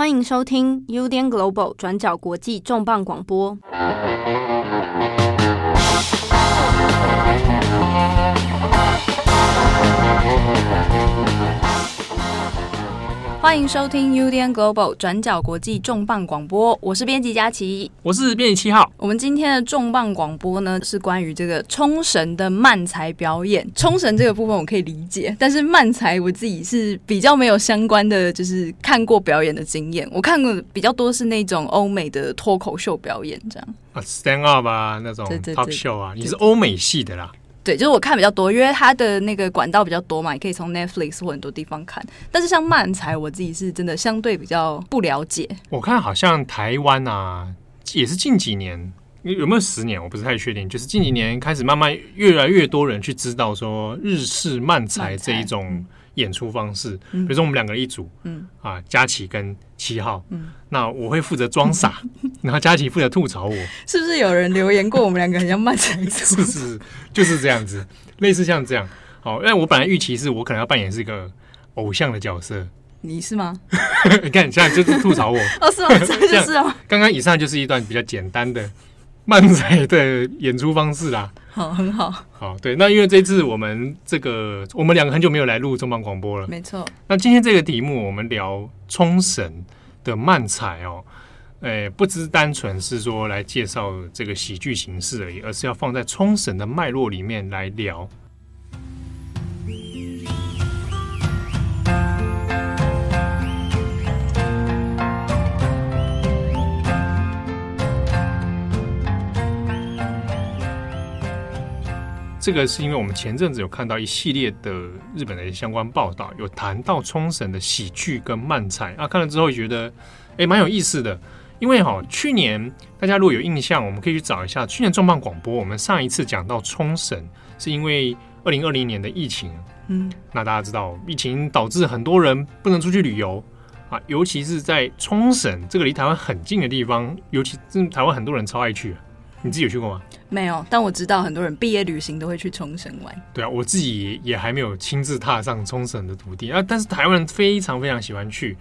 欢迎收听 UDN Global 转角国际重磅广播。欢迎收听 UDN Global 转角国际重磅广播，我是编辑佳琪，我是编辑七号。我们今天的重磅广播呢，是关于这个冲绳的漫才表演。冲绳这个部分我可以理解，但是漫才我自己是比较没有相关的，就是看过表演的经验。我看过比较多是那种欧美的脱口秀表演，这样啊，stand up 啊，那种 talk show 啊，你是欧美系的啦。对，就是我看比较多，因为它的那个管道比较多嘛，也可以从 Netflix 或很多地方看。但是像漫才，我自己是真的相对比较不了解。我看好像台湾啊，也是近几年，有没有十年，我不是太确定。就是近几年开始，慢慢越来越多人去知道说日式漫才这一种演出方式。比如说我们两个人一组，嗯啊，佳琪跟七号，嗯，那我会负责装傻，然后佳琪负责吐槽我。是不是有人留言过我们两个很像漫才？是是，就是这样子，类似像这样。好，因为我本来预期是我可能要扮演是一个偶像的角色。你是吗？你看，你现在就是吐槽我。哦，是吗？这就是哦。刚刚以上就是一段比较简单的漫才的演出方式啦。好，很好。好，对，那因为这次我们这个，我们两个很久没有来录重磅广播了。没错。那今天这个题目，我们聊冲绳的漫才哦，诶，不只单纯是说来介绍这个喜剧形式而已，而是要放在冲绳的脉络里面来聊。这个是因为我们前阵子有看到一系列的日本的相关报道，有谈到冲绳的喜剧跟漫才啊，看了之后觉得诶蛮有意思的。因为哈、哦，去年大家如果有印象，我们可以去找一下去年重磅广播，我们上一次讲到冲绳是因为二零二零年的疫情，嗯，那大家知道疫情导致很多人不能出去旅游啊，尤其是在冲绳这个离台湾很近的地方，尤其是台湾很多人超爱去。你自己有去过吗？没有，但我知道很多人毕业旅行都会去冲绳玩。对啊，我自己也还没有亲自踏上冲绳的土地啊。但是台湾人非常非常喜欢去。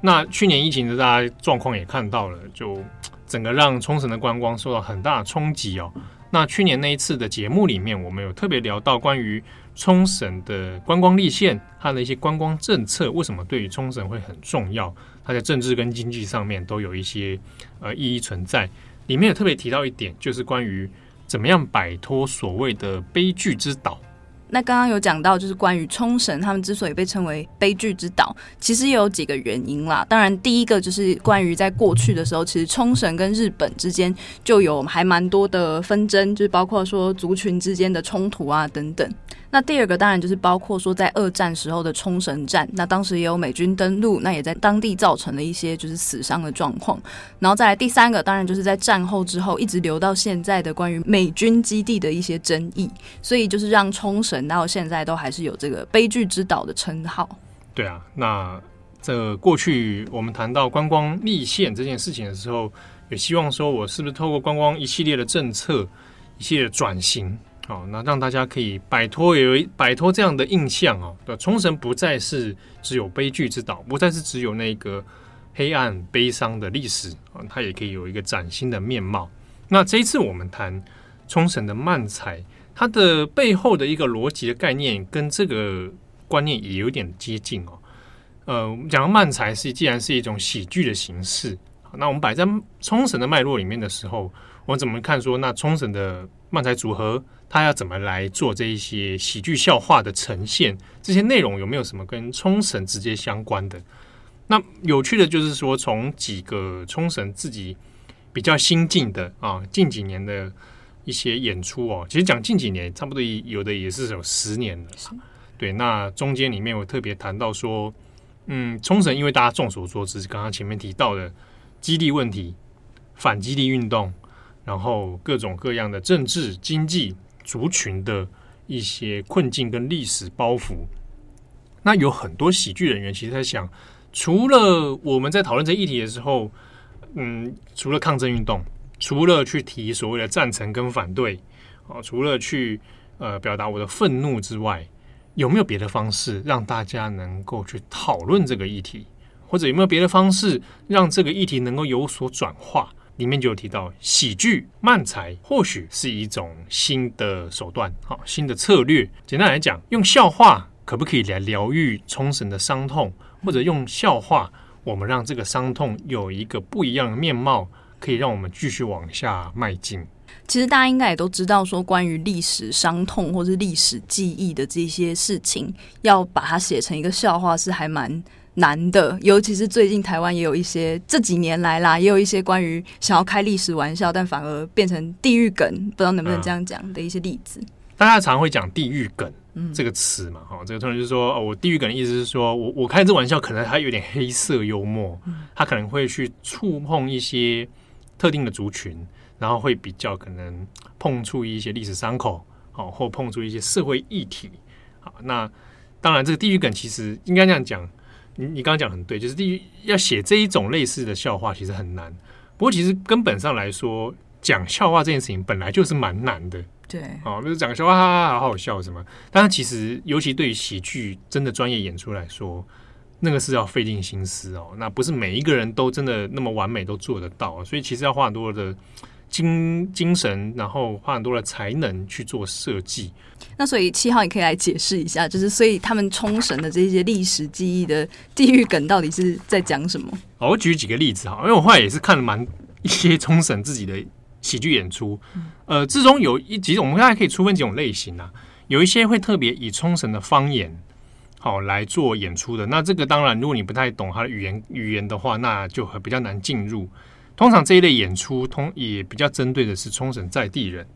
那去年疫情的大家状况也看到了，就整个让冲绳的观光受到很大的冲击哦。那去年那一次的节目里面，我们有特别聊到关于冲绳的观光立县，它的一些观光政策为什么对于冲绳会很重要？它在政治跟经济上面都有一些呃意义存在。里面有特别提到一点，就是关于怎么样摆脱所谓的悲剧之岛。那刚刚有讲到，就是关于冲绳，他们之所以被称为悲剧之岛，其实也有几个原因啦。当然，第一个就是关于在过去的时候，其实冲绳跟日本之间就有还蛮多的纷争，就是包括说族群之间的冲突啊等等。那第二个当然就是包括说在二战时候的冲绳战，那当时也有美军登陆，那也在当地造成了一些就是死伤的状况。然后再来第三个，当然就是在战后之后一直留到现在的关于美军基地的一些争议，所以就是让冲绳到现在都还是有这个悲剧之岛的称号。对啊，那这过去我们谈到观光立县这件事情的时候，也希望说我是不是透过观光一系列的政策，一系列的转型。好，那让大家可以摆脱有摆脱这样的印象哦。对，冲绳不再是只有悲剧之岛，不再是只有那个黑暗悲伤的历史啊，它也可以有一个崭新的面貌。那这一次我们谈冲绳的漫才，它的背后的一个逻辑的概念跟这个观念也有点接近哦。呃，讲到漫才是既然是一种喜剧的形式，那我们摆在冲绳的脉络里面的时候，我怎么看说那冲绳的漫才组合？它要怎么来做这一些喜剧笑话的呈现？这些内容有没有什么跟冲绳直接相关的？那有趣的就是说，从几个冲绳自己比较新进的啊，近几年的一些演出哦，其实讲近几年，差不多有的也是有十年了。对，那中间里面我特别谈到说，嗯，冲绳因为大家众所周知，刚刚前面提到的基地问题、反基地运动，然后各种各样的政治经济。族群的一些困境跟历史包袱，那有很多喜剧人员其实在想，除了我们在讨论这议题的时候，嗯，除了抗争运动，除了去提所谓的赞成跟反对，啊，除了去呃表达我的愤怒之外，有没有别的方式让大家能够去讨论这个议题，或者有没有别的方式让这个议题能够有所转化？里面就有提到喜剧漫才或许是一种新的手段，好，新的策略。简单来讲，用笑话可不可以来疗愈冲绳的伤痛，或者用笑话我们让这个伤痛有一个不一样的面貌，可以让我们继续往下迈进。其实大家应该也都知道，说关于历史伤痛或是历史记忆的这些事情，要把它写成一个笑话是还蛮难的。尤其是最近台湾也有一些这几年来啦，也有一些关于想要开历史玩笑，但反而变成地狱梗，不知道能不能这样讲的一些例子。嗯、大家常会讲地狱梗这个词嘛，哈、嗯，这个通常就是说，哦，我地狱梗的意思是说我我开这玩笑，可能它有点黑色幽默，它可能会去触碰一些特定的族群。然后会比较可能碰触一些历史伤口，好，或碰触一些社会议题，好，那当然这个地域梗其实应该这样讲，你你刚刚讲很对，就是地域要写这一种类似的笑话其实很难。不过其实根本上来说，讲笑话这件事情本来就是蛮难的，对，哦，就是讲个笑话，哈哈，好好笑什么。但是其实尤其对于喜剧真的专业演出来说，那个是要费尽心思哦，那不是每一个人都真的那么完美都做得到，所以其实要花很多的。精精神，然后花很多的才能去做设计。那所以七号，你可以来解释一下，就是所以他们冲绳的这些历史记忆的地域梗到底是在讲什么？好，我举几个例子哈，因为我后来也是看了蛮一些冲绳自己的喜剧演出。呃，之中有一几种，我们大家可以出分几种类型啊。有一些会特别以冲绳的方言好来做演出的。那这个当然，如果你不太懂他的语言语言的话，那就很比较难进入。通常这一类演出通也比较针对的是冲绳在地人。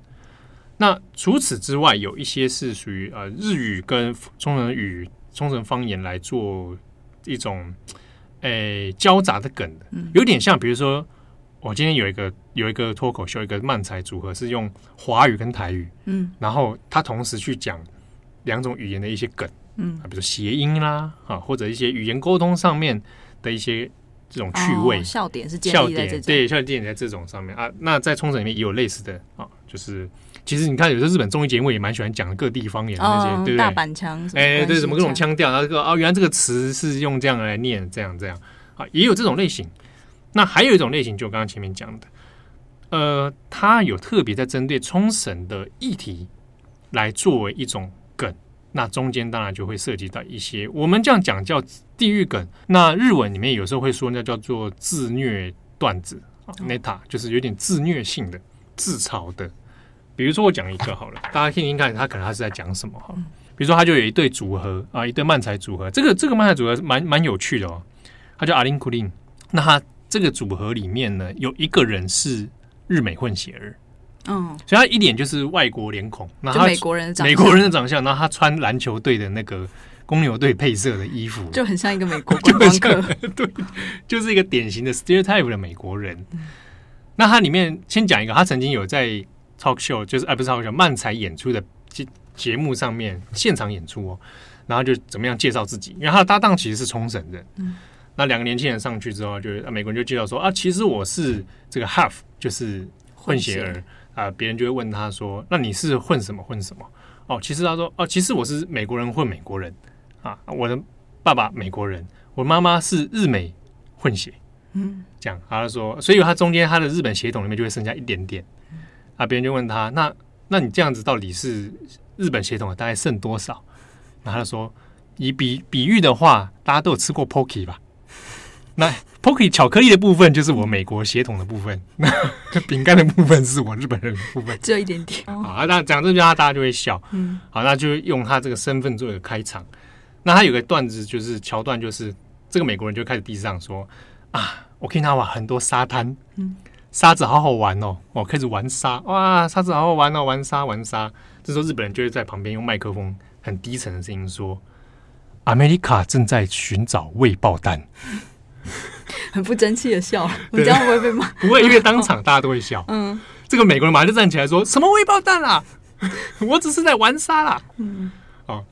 那除此之外，有一些是属于呃日语跟冲绳语、冲绳方言来做一种诶交杂的梗的，有点像，比如说我今天有一个有一个脱口秀，一个漫才组合是用华语跟台语，嗯，然后他同时去讲两种语言的一些梗，嗯，比如谐音啦，啊，或者一些语言沟通上面的一些。这种趣味、哦、笑点是笑点，对，笑点在这种上面啊。那在冲绳里面也有类似的啊，就是其实你看，有时候日本综艺节目也蛮喜欢讲各地方言的那些，哦、对不对？大阪腔，哎，对，什么各种腔调，然后这个哦，原来这个词是用这样来念，这样这样啊，也有这种类型。那还有一种类型，就刚刚前面讲的，呃，它有特别在针对冲绳的议题来作为一种梗。那中间当然就会涉及到一些，我们这样讲叫地狱梗。那日文里面有时候会说那叫做自虐段子，neta 就是有点自虐性的、自嘲的。比如说我讲一个好了，大家听听看，他可能他是在讲什么哈。比如说他就有一对组合啊，一对漫才组合，这个这个漫才组合蛮蛮有趣的哦。他叫阿林库林，那他这个组合里面呢，有一个人是日美混血儿。嗯，所以他一脸就是外国脸孔，那他美国人的长美国人的长相，然后他穿篮球队的那个公牛队配色的衣服，就很像一个美国 观光客，对，就是一个典型的 stereotype 的美国人。嗯、那他里面先讲一个，他曾经有在 talk show，就是哎不是 talk show，漫才演出的节节目上面现场演出哦，然后就怎么样介绍自己，因为他的搭档其实是冲绳人，嗯，那两个年轻人上去之后，就美国人就介绍说啊，其实我是这个 half，就是混血儿。啊，别人就会问他说：“那你是混什么混什么？”哦，其实他说：“哦，其实我是美国人混美国人啊，我的爸爸美国人，我妈妈是日美混血。”嗯，这样，他说，所以他中间他的日本血统里面就会剩下一点点。啊，别人就问他：“那那你这样子到底是日本血统的大概剩多少？”然后他说：“以比比喻的话，大家都有吃过 Pocky 吧？”那 Pocky 巧克力的部分就是我美国血统的部分，那 饼干的部分是我日本人的部分，只有一点点。好，那讲这句话大家就会笑。嗯，好，那就用他这个身份做一个开场。那他有个段子就是桥段，就是这个美国人就开始地上说啊，我看他哇，很多沙滩，嗯，沙子好好玩哦，我，开始玩沙，哇，沙子好好玩哦，玩沙玩沙。这时候日本人就会在旁边用麦克风很低沉的声音说：“America 正在寻找未爆弹。” 很不争气的笑，你这样会不会被骂？不会，因为当场大家都会笑。嗯，这个美国人马上就站起来说：“什么未爆弹啊？我只是在玩沙啦。”嗯，哦，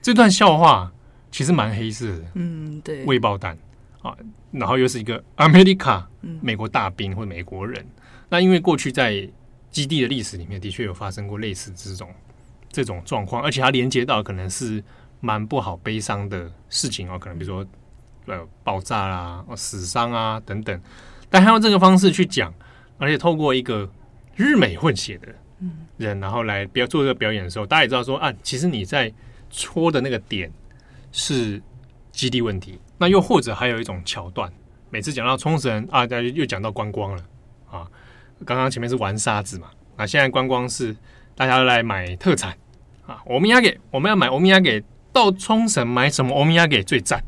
这段笑话其实蛮黑色的。嗯，对，未爆弹啊，然后又是一个 America，美国大兵或者美国人。那因为过去在基地的历史里面，的确有发生过类似这种这种状况，而且它连接到可能是蛮不好、悲伤的事情哦，可能比如说。呃爆炸啦、死伤啊等等，但他用这个方式去讲，而且透过一个日美混血的人，然后来表做这个表演的时候，大家也知道说啊，其实你在戳的那个点是基地问题。那又或者还有一种桥段，每次讲到冲绳啊，大家又讲到观光了啊。刚刚前面是玩沙子嘛，那现在观光是大家都来买特产啊。欧米亚给我们要买欧米亚给到冲绳买什么欧米亚给最赞？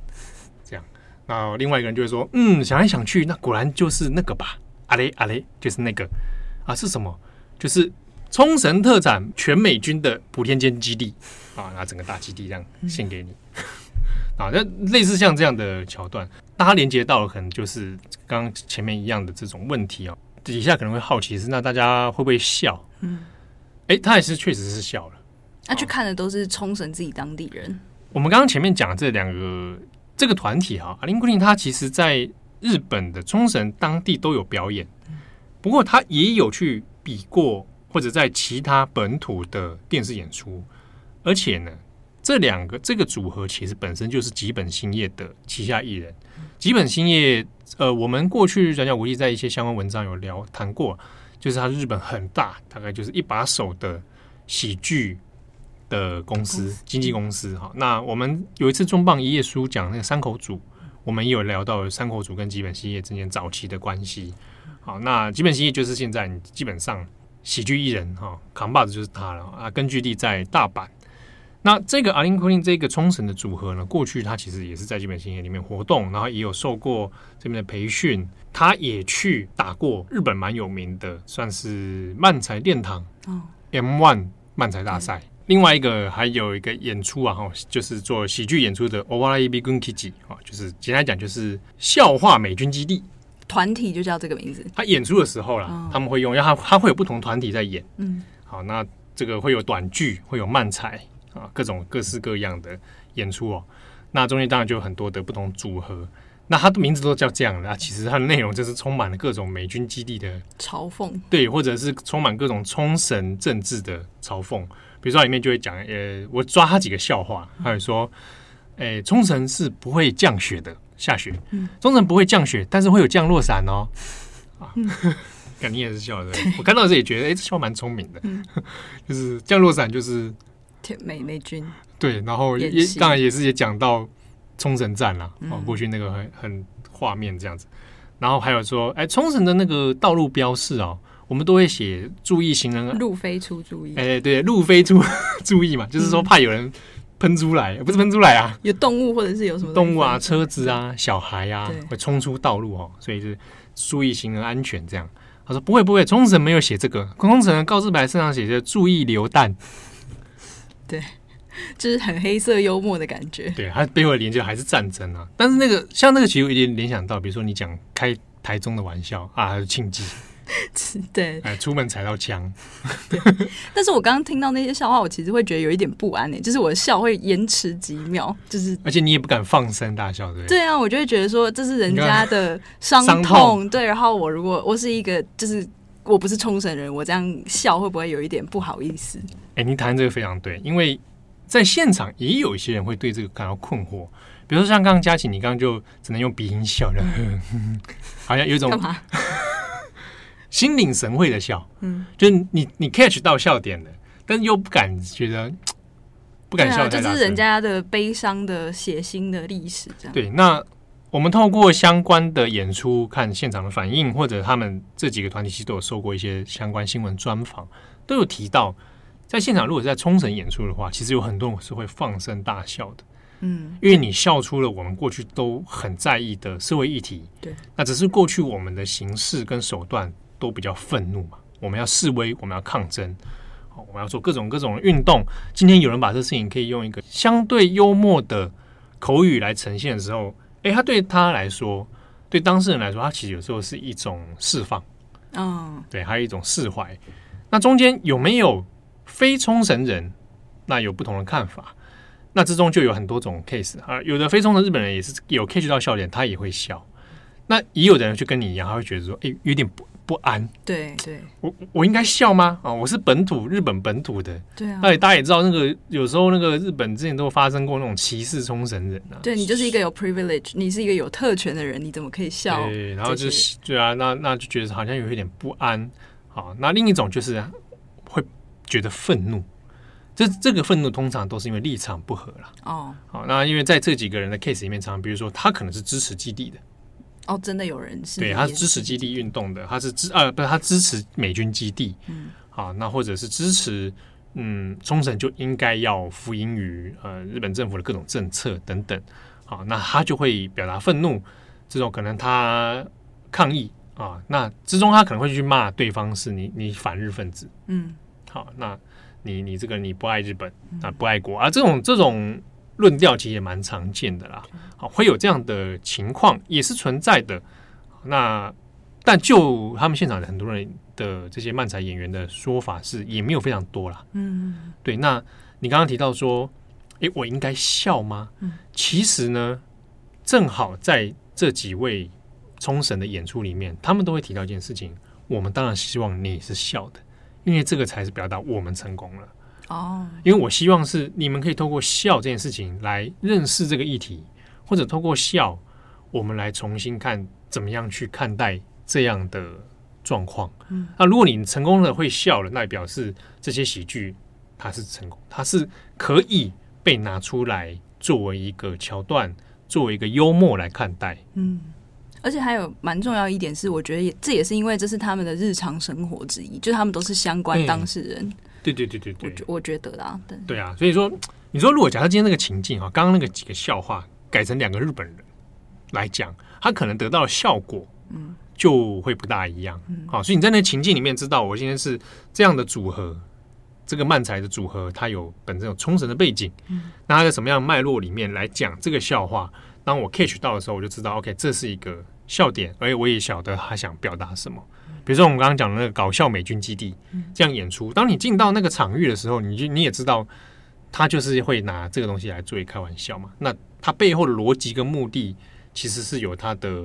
那另外一个人就会说，嗯，想来想去，那果然就是那个吧。阿雷阿雷就是那个啊，是什么？就是冲绳特产全美军的普天间基地啊，拿整个大基地这样献给你。嗯 啊，那类似像这样的桥段，大家连接到了，可能就是刚刚前面一样的这种问题啊。底下可能会好奇是，那大家会不会笑？嗯，哎、欸，他也是确实是笑了。那去看的都是冲绳自己当地人。我们刚刚前面讲的这两个这个团体哈，阿林古林他其实在日本的冲绳当地都有表演，不过他也有去比过或者在其他本土的电视演出，而且呢。这两个这个组合其实本身就是吉本兴业的旗下艺人。吉本兴业，呃，我们过去转角国际在一些相关文章有聊谈过，就是它日本很大，大概就是一把手的喜剧的公司经纪公司哈。那我们有一次重磅一页书讲那个山口组，我们也有聊到山口组跟吉本兴业之间早期的关系。好，那吉本兴业就是现在基本上喜剧艺人哈扛把子就是他了啊，根据地在大阪。那这个阿林库林这个冲绳的组合呢，过去他其实也是在吉本兴业里面活动，然后也有受过这边的培训，他也去打过日本蛮有名的，算是漫才殿堂哦，M One 漫才大赛。另外一个还有一个演出啊，哈，就是做喜剧演出的 Owari Bigun Kiji 啊，就是简单讲就是笑话美军基地团体就叫这个名字。他演出的时候啦，哦、他们会用，因为他他会有不同团体在演，嗯，好，那这个会有短剧，会有漫才。啊，各种各式各样的演出哦，那中间当然就有很多的不同组合，那它的名字都叫这样的，其实它的内容就是充满了各种美军基地的嘲讽，对，或者是充满各种冲绳政治的嘲讽。比如说里面就会讲，呃，我抓他几个笑话，他会说，哎，冲绳是不会降雪的，下雪，冲绳不会降雪，但是会有降落伞哦。啊，感觉也是笑的，我看到这也觉得，哎，这笑蛮聪明的，就是降落伞就是。美美军。对，然后也当然也是也讲到冲绳站了，哦，过去那个很很画面这样子，然后还有说，哎，冲绳的那个道路标示哦，我们都会写注意行人，路飞出注意，哎，对，路飞出 注意嘛，就是说怕有人喷出来，不是喷出来啊，有动物或者是有什么动物啊、车子啊、小孩啊会冲出道路哦，所以是注意行人安全这样。他说不会不会，冲绳没有写这个，冲绳告示牌身上写着注意流弹。对，就是很黑色幽默的感觉。对，它背后的连接还是战争啊。但是那个像那个，其实有一点联想到，比如说你讲开台中的玩笑啊，庆忌，对，哎，出门踩到枪。对，但是我刚刚听到那些笑话，我其实会觉得有一点不安呢，就是我的笑会延迟几秒，就是而且你也不敢放声大笑，对。对啊，我就会觉得说这是人家的伤痛，痛对。然后我如果我是一个，就是我不是冲绳人，我这样笑会不会有一点不好意思？哎，您谈这个非常对，因为在现场也有一些人会对这个感到困惑，比如说像刚刚佳琪，你刚刚就只能用鼻音笑的，嗯、好像有一种心领神会的笑，嗯，就是你你 catch 到笑点了，但又不敢觉得 不敢笑，这、啊、是人家的悲伤的血腥的历史，这样。对。那我们透过相关的演出看现场的反应，或者他们这几个团体其实都有受过一些相关新闻专访，都有提到。在现场，如果在冲绳演出的话，其实有很多人是会放声大笑的，嗯，因为你笑出了我们过去都很在意的社会议题，对，那只是过去我们的形式跟手段都比较愤怒嘛，我们要示威，我们要抗争，我们要做各种各种运动。今天有人把这事情可以用一个相对幽默的口语来呈现的时候，诶，他对他来说，对当事人来说，他其实有时候是一种释放，嗯，对，还有一种释怀。那中间有没有？非冲绳人，那有不同的看法，那之中就有很多种 case 啊。有的非冲绳日本人也是有 catch 到笑点，他也会笑。那也有的人就跟你一样，他会觉得说，哎、欸，有点不不安。对对，我我应该笑吗？啊，我是本土日本本土的，对啊。那大家也知道，那个有时候那个日本之前都发生过那种歧视冲绳人啊。对，你就是一个有 privilege，你是一个有特权的人，你怎么可以笑？对，然后就是对啊，那那就觉得好像有一点不安。好，那另一种就是会觉得愤怒。这这个愤怒通常都是因为立场不合了。哦，好，那因为在这几个人的 case 里面，常常比如说他可能是支持基地的。哦，真的有人是？对，他是支持基地运动的，他是支呃，不是他支持美军基地。嗯，啊，那或者是支持嗯冲绳就应该要服膺于呃日本政府的各种政策等等。好，那他就会表达愤怒，这种可能他抗议啊，那之中他可能会去骂对方是你你反日分子。嗯，好，那。你你这个你不爱日本啊，不爱国啊，这种这种论调其实也蛮常见的啦。好，会有这样的情况也是存在的。那但就他们现场的很多人的这些漫才演员的说法是，也没有非常多啦。嗯，对。那你刚刚提到说，诶，我应该笑吗？嗯其实呢，正好在这几位冲绳的演出里面，他们都会提到一件事情。我们当然希望你是笑的。因为这个才是表达我们成功了哦。因为我希望是你们可以透过笑这件事情来认识这个议题，或者透过笑，我们来重新看怎么样去看待这样的状况。嗯，那如果你成功了会笑了，那也表示这些喜剧它是成功，它是可以被拿出来作为一个桥段，作为一个幽默来看待。嗯。而且还有蛮重要一点是，我觉得也这也是因为这是他们的日常生活之一，就是他们都是相关当事人。对对对对对，我我觉得啦，对对啊，所以说你说如果假设今天那个情境哈，刚刚那个几个笑话改成两个日本人来讲，他可能得到的效果嗯就会不大一样。好，所以你在那情境里面知道，我今天是这样的组合，这个漫才的组合，它有本身有冲绳的背景，嗯，那它在什么样的脉络里面来讲这个笑话？当我 catch 到的时候，我就知道 OK，这是一个。笑点，而且我也晓得他想表达什么。比如说，我们刚刚讲的那个搞笑美军基地这样演出，当你进到那个场域的时候，你就你也知道，他就是会拿这个东西来作为开玩笑嘛。那他背后的逻辑跟目的，其实是有他的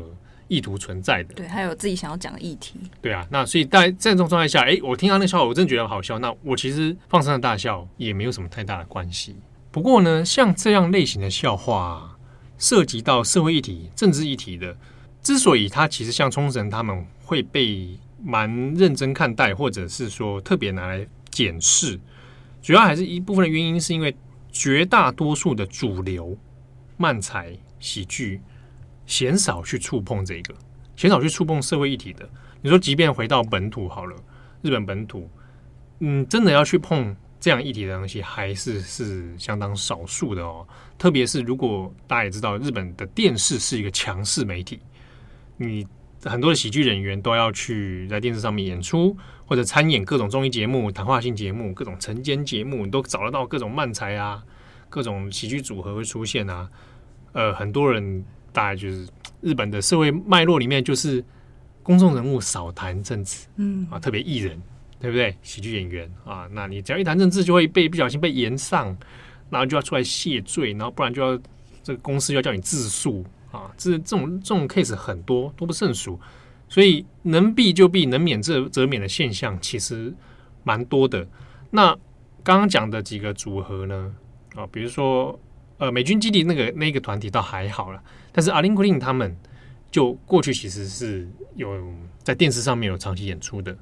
意图存在的。对，还有自己想要讲的议题。对啊，那所以在这种状态下，哎，我听到那个笑话，我真的觉得好笑。那我其实放声的大笑也没有什么太大的关系。不过呢，像这样类型的笑话，涉及到社会议题、政治议题的。之所以他其实像冲绳，他们会被蛮认真看待，或者是说特别拿来检视，主要还是一部分的原因，是因为绝大多数的主流漫才喜剧鲜少去触碰这个，鲜少去触碰社会议题的。你说，即便回到本土好了，日本本土，嗯，真的要去碰这样议题的东西，还是是相当少数的哦。特别是如果大家也知道，日本的电视是一个强势媒体。你很多的喜剧演员都要去在电视上面演出，或者参演各种综艺节目、谈话性节目、各种晨间节目，你都找得到各种漫才啊，各种喜剧组合会出现啊。呃，很多人大概就是日本的社会脉络里面，就是公众人物少谈政治，嗯啊，特别艺人，对不对？喜剧演员啊，那你只要一谈政治，就会被不小心被延上，然后就要出来谢罪，然后不然就要这个公司要叫你自诉。啊，这这种这种 case 很多，多不胜数，所以能避就避，能免则则免的现象其实蛮多的。那刚刚讲的几个组合呢？啊，比如说呃，美军基地那个那个团体倒还好了，但是阿林库林他们就过去其实是有在电视上面有长期演出的。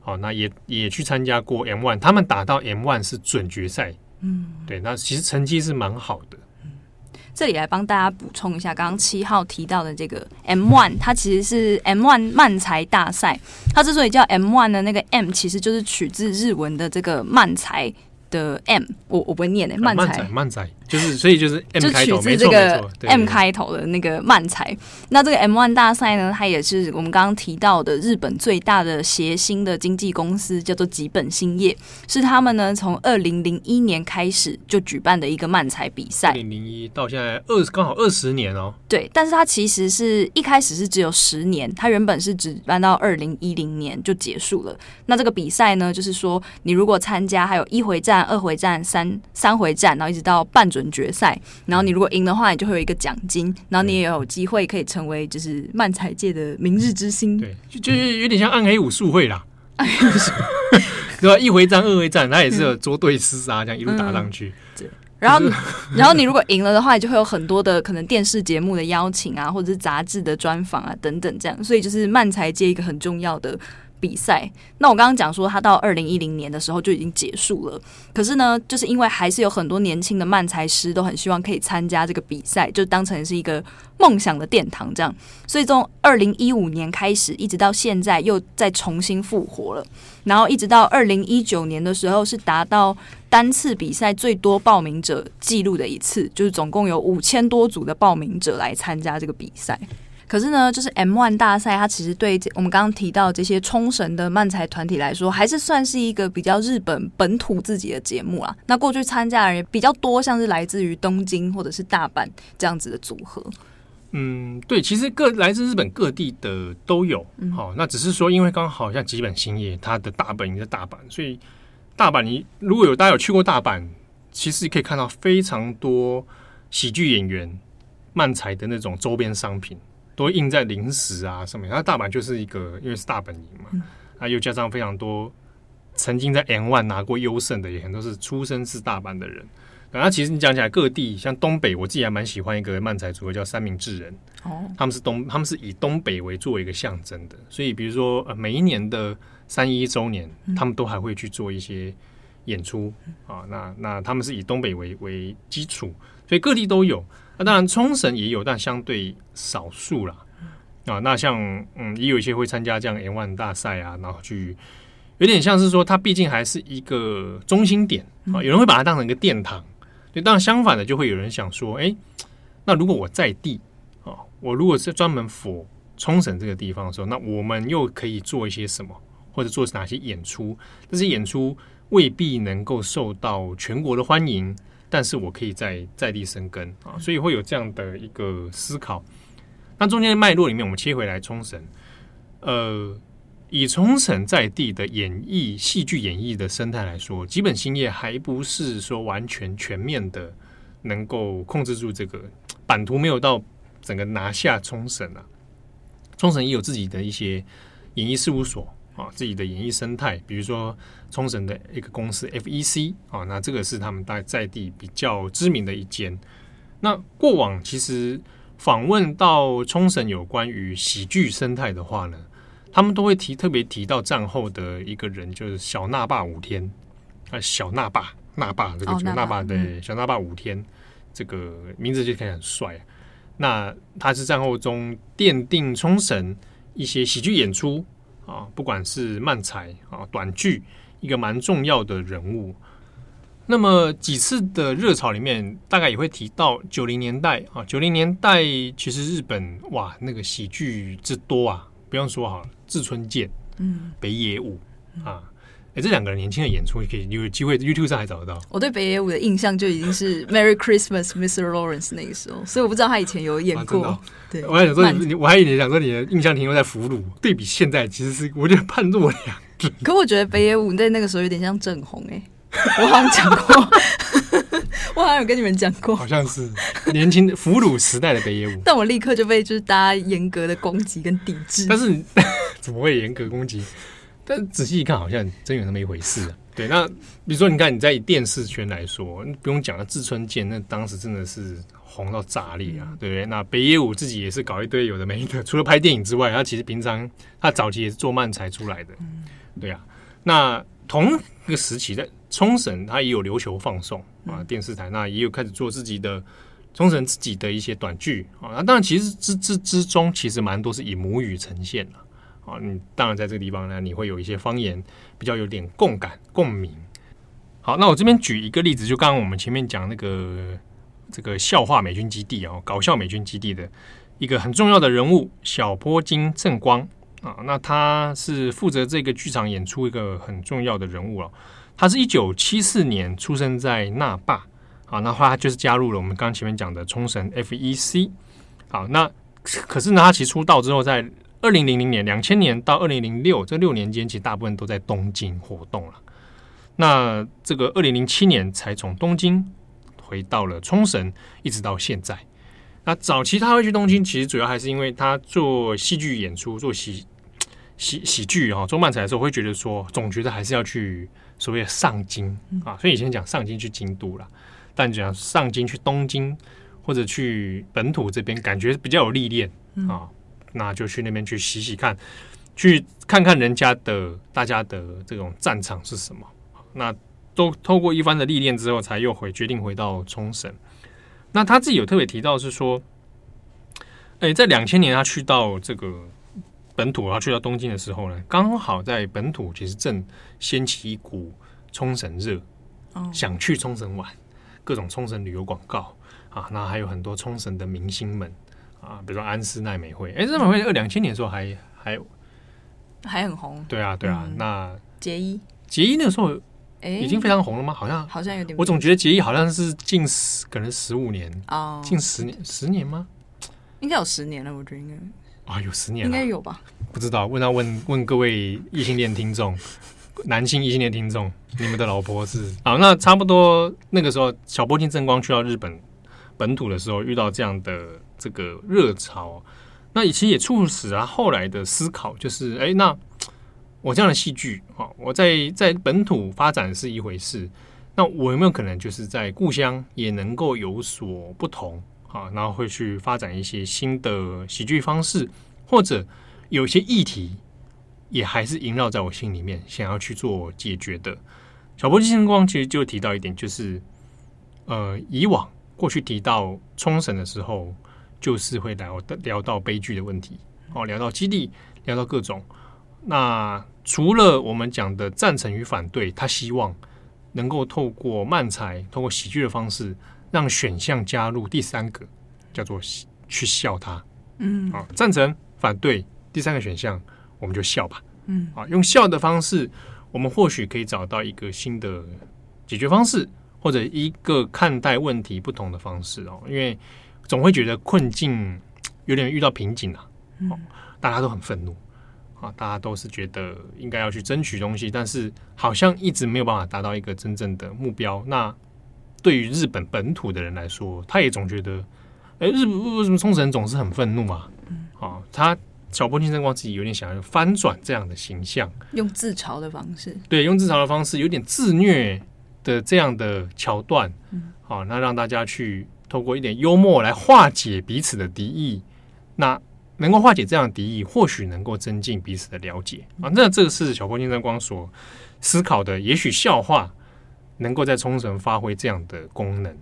好，那也也去参加过 M one，他们打到 M one 是准决赛，嗯，对，那其实成绩是蛮好的。这里来帮大家补充一下，刚刚七号提到的这个 M One，它其实是 M One 漫才大赛。它之所以叫 M One 的那个 M，其实就是取自日文的这个漫才的 M。我我不会念的、欸，漫才漫才。就是，所以就是 M 开头，就取自这个 M 开头的那个漫才。那这个 M One 大赛呢，它也是我们刚刚提到的日本最大的谐星的经纪公司，叫做吉本兴业，是他们呢从二零零一年开始就举办的一个漫才比赛。二零零一到现在二刚好二十年哦。对，但是它其实是一开始是只有十年，它原本是只办到二零一零年就结束了。那这个比赛呢，就是说你如果参加，还有一回战、二回战、三三回战，然后一直到半准准决赛，然后你如果赢的话，你就会有一个奖金，然后你也有机会可以成为就是漫才界的明日之星。对，就就是有点像暗黑武术会啦，暗黑武术对吧？一回战，二回战，他也是有捉对厮杀，这样一路打上去。对，然后 然后你如果赢了的话，你就会有很多的可能电视节目的邀请啊，或者是杂志的专访啊等等这样，所以就是漫才界一个很重要的。比赛，那我刚刚讲说，他到二零一零年的时候就已经结束了。可是呢，就是因为还是有很多年轻的漫才师都很希望可以参加这个比赛，就当成是一个梦想的殿堂这样。所以从二零一五年开始，一直到现在又再重新复活了。然后一直到二零一九年的时候，是达到单次比赛最多报名者记录的一次，就是总共有五千多组的报名者来参加这个比赛。可是呢，就是 M1 大赛，它其实对我们刚刚提到这些冲绳的漫才团体来说，还是算是一个比较日本本土自己的节目啦。那过去参加的人也比较多，像是来自于东京或者是大阪这样子的组合。嗯，对，其实各来自日本各地的都有。好、哦，那只是说，因为刚好像吉本兴业，它的大本营在大阪，所以大阪你如果有大家有去过大阪，其实可以看到非常多喜剧演员漫才的那种周边商品。都印在零食啊上面，那大阪就是一个，因为是大本营嘛，嗯、啊，又加上非常多曾经在 N One 拿过优胜的，也很多是出生是大阪的人。然、啊、其实你讲起来，各地像东北，我自己还蛮喜欢一个漫才组合叫三明治人，哦，他们是东，他们是以东北为作为一个象征的，所以比如说呃，每一年的三一周年，嗯、他们都还会去做一些演出、嗯、啊。那那他们是以东北为为基础，所以各地都有。那、啊、当然，冲绳也有，但相对少数啦。啊，那像嗯，也有一些会参加这样 M1 大赛啊，然后去有点像是说，它毕竟还是一个中心点啊。有人会把它当成一个殿堂，对。当然，相反的，就会有人想说，哎，那如果我在地啊，我如果是专门 for 冲绳这个地方的时候，那我们又可以做一些什么，或者做哪些演出？这些演出未必能够受到全国的欢迎。但是我可以在在地生根啊，所以会有这样的一个思考。那中间的脉络里面，我们切回来冲绳，呃，以冲绳在地的演艺、戏剧演艺的生态来说，基本兴业还不是说完全全面的能够控制住这个版图，没有到整个拿下冲绳啊。冲绳也有自己的一些演艺事务所。啊，自己的演艺生态，比如说冲绳的一个公司 FEC 啊，那这个是他们在在地比较知名的一间。那过往其实访问到冲绳有关于喜剧生态的话呢，他们都会提特别提到战后的一个人，就是小那霸五天啊，小那霸那霸这个那霸的小那霸五天，这个名字就看起来很帅。那他是战后中奠定冲绳一些喜剧演出。啊，不管是漫才啊、短剧，一个蛮重要的人物。那么几次的热潮里面，大概也会提到九零年代啊。九零年代其实日本哇，那个喜剧之多啊，不用说哈，志村健、嗯，北野武啊。哎，这两个人年轻的演出，可以有机会 YouTube 上还找得到。我对北野武的印象就已经是 Merry Christmas, Mr. Lawrence 那个时候，所以我不知道他以前有演过。啊、对，我还想说你，我还以为你想说你的印象停留在俘虏，对比现在其实是我觉得判若两人。可我觉得北野武在那个时候有点像郑红哎，我好像讲过，我好像有跟你们讲过，好像是年轻的俘虏时代的北野武，但我立刻就被就是大家严格的攻击跟抵制。但是 怎么会严格攻击？但仔细一看，好像真有那么一回事啊。对，那比如说，你看你在电视圈来说，不用讲了，志村健那当时真的是红到炸裂啊，对不对？那北野武自己也是搞一堆有的没的，除了拍电影之外，他其实平常他早期也是做漫才出来的，对啊。那同一个时期在冲绳，他也有琉球放送啊，电视台那也有开始做自己的冲绳自己的一些短剧啊。那当然，其实之之之中，其实蛮多是以母语呈现的。啊，啊你当然在这个地方呢，你会有一些方言比较有点共感共鸣。好，那我这边举一个例子，就刚刚我们前面讲那个这个笑话美军基地啊，搞笑美军基地的一个很重要的人物小波金正光啊，那他是负责这个剧场演出一个很重要的人物了。他是一九七四年出生在那霸啊，那后来他就是加入了我们刚刚前面讲的冲绳 FEC。好，那可是呢，他其实出道之后在二零零零年、两千年到二零零六这六年间，其实大部分都在东京活动了。那这个二零零七年才从东京回到了冲绳，一直到现在。那早期他会去东京，其实主要还是因为他做戏剧演出、做喜喜喜剧哈，做漫才的时候会觉得说，总觉得还是要去所谓的上京啊，所以以前讲上京去京都了，但讲上京去东京或者去本土这边，感觉比较有历练啊，那就去那边去洗洗看，去看看人家的大家的这种战场是什么。那都透过一番的历练之后，才又回决定回到冲绳。那他自己有特别提到是说，哎，在两千年他去到这个本土，他去到东京的时候呢，刚好在本土其实正掀起一股冲绳热，想去冲绳玩，各种冲绳旅游广告啊，那还有很多冲绳的明星们啊，比如说安室奈美惠，哎，奈美惠二两千年的时候还还还很红，对啊对啊，嗯、那杰伊杰伊那个时候。已经非常红了吗？好像好像有点，我总觉得杰伊好像是近十，可能十五年哦，近十年，十年吗？应该有十年了，我觉得应该啊，有十年，应该有吧？不知道，问他问问各位异性恋听众，男性异性恋听众，你们的老婆是？好，那差不多那个时候，小波金正光去到日本本土的时候，遇到这样的这个热潮，那其实也促使啊后来的思考，就是哎那。我这样的戏剧啊，我在在本土发展是一回事，那我有没有可能就是在故乡也能够有所不同啊？然后会去发展一些新的喜剧方式，或者有些议题也还是萦绕在我心里面，想要去做解决的。小波金星光其实就提到一点，就是呃，以往过去提到冲绳的时候，就是会聊聊到悲剧的问题哦，聊到基地，聊到各种那。除了我们讲的赞成与反对，他希望能够透过漫才、透过喜剧的方式，让选项加入第三个，叫做去笑他。嗯，啊，赞成、反对，第三个选项我们就笑吧。嗯，啊，用笑的方式，我们或许可以找到一个新的解决方式，或者一个看待问题不同的方式哦。因为总会觉得困境 有点遇到瓶颈啊，哦，大家都很愤怒。啊，大家都是觉得应该要去争取东西，但是好像一直没有办法达到一个真正的目标。那对于日本本土的人来说，他也总觉得，哎，日本为什么冲绳人总是很愤怒啊？啊，他小波金正光自己有点想要翻转这样的形象，用自嘲的方式，对，用自嘲的方式，有点自虐的这样的桥段，好，那让大家去透过一点幽默来化解彼此的敌意。那能够化解这样的敌意，或许能够增进彼此的了解啊。那这个是小波金正光所思考的，也许笑话能够在冲绳发挥这样的功能。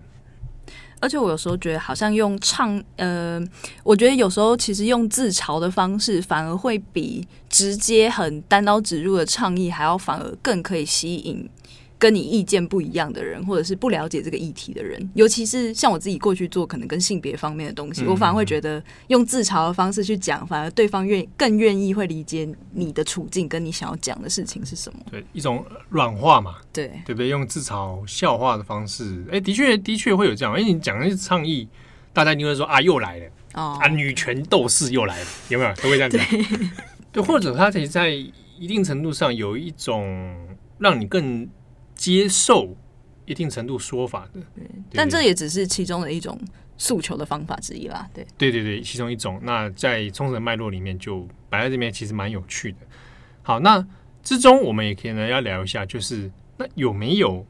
而且我有时候觉得，好像用唱，呃，我觉得有时候其实用自嘲的方式，反而会比直接很单刀直入的倡议还要反而更可以吸引。跟你意见不一样的人，或者是不了解这个议题的人，尤其是像我自己过去做可能跟性别方面的东西，嗯、我反而会觉得用自嘲的方式去讲，反而对方愿更愿意会理解你的处境，跟你想要讲的事情是什么。对，一种软化嘛，对对不对？用自嘲笑话的方式，哎，的确的确会有这样。因为，你讲的是倡议，大家就会说啊，又来了，哦、啊，女权斗士又来了，有没有？都会这样讲。对，对，或者他可以在一定程度上有一种让你更。接受一定程度说法的，对，但这也只是其中的一种诉求的方法之一啦。对，对对对，其中一种。那在冲绳脉络里面，就摆在这边，其实蛮有趣的。好，那之中我们也可以呢要聊一下，就是那有没有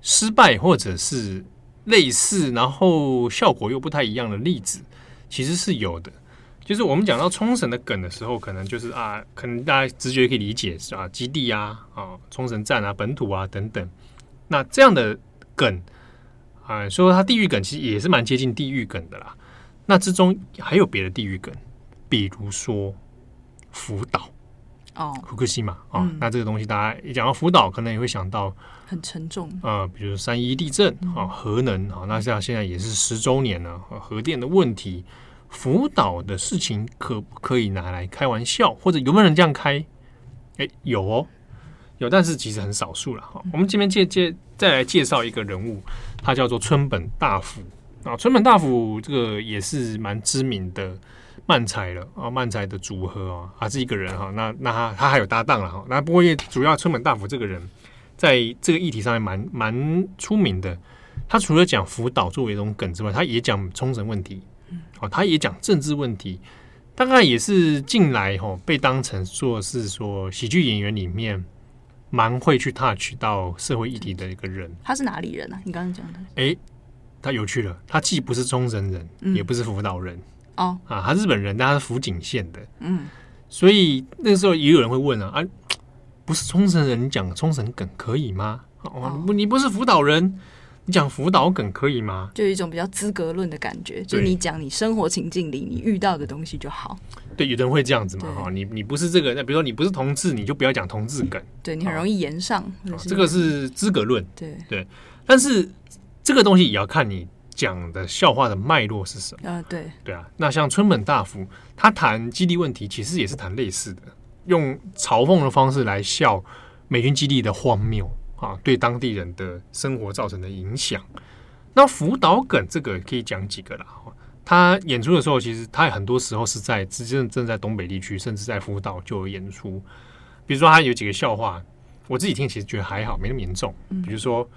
失败或者是类似，然后效果又不太一样的例子？其实是有的。就是我们讲到冲绳的梗的时候，可能就是啊，可能大家直觉可以理解是啊，基地啊，啊，冲绳站啊，本土啊等等。那这样的梗啊，说它地域梗其实也是蛮接近地域梗的啦。那之中还有别的地域梗，比如说福岛哦，福克西嘛啊，嗯、那这个东西大家一讲到福岛，可能也会想到很沉重啊，比如说三一地震啊，核能啊，那像现在也是十周年了，核电的问题。福岛的事情可不可以拿来开玩笑，或者有没有人这样开？哎，有哦，有，但是其实很少数了哈。我们这边介介再来介绍一个人物，他叫做村本大辅啊。村本大辅这个也是蛮知名的漫才了啊，漫才的组合啊，他是一个人哈。那那他他还有搭档了哈。那不过也主要村本大辅这个人在这个议题上面蛮蛮出名的。他除了讲辅导作为一种梗之外，他也讲冲绳问题，哦，他也讲政治问题，大概也是近来吼被当成说是说喜剧演员里面蛮会去 touch 到社会议题的一个人。他是哪里人啊？你刚刚讲的？哎，他有趣了，他既不是冲绳人，嗯、也不是福岛人哦啊，他日本人，但他是福井县的，嗯，所以那个时候也有人会问啊啊，不是冲绳人，你讲冲绳梗可以吗？哦，你不是福岛人。你讲辅导梗可以吗？就有一种比较资格论的感觉，就你讲你生活情境里你遇到的东西就好。对，有的人会这样子嘛？哈，你你不是这个，那比如说你不是同志，你就不要讲同志梗。对，你很容易言上。这个是资格论。对对，但是这个东西也要看你讲的笑话的脉络是什么。啊，对对啊。那像村本大辅，他谈基地问题，其实也是谈类似的，用嘲讽的方式来笑美军基地的荒谬。啊，对当地人的生活造成的影响。那福岛梗这个可以讲几个啦。他演出的时候，其实他很多时候是在直接正在东北地区，甚至在福岛就有演出。比如说，他有几个笑话，我自己听其实觉得还好，没那么严重。比如说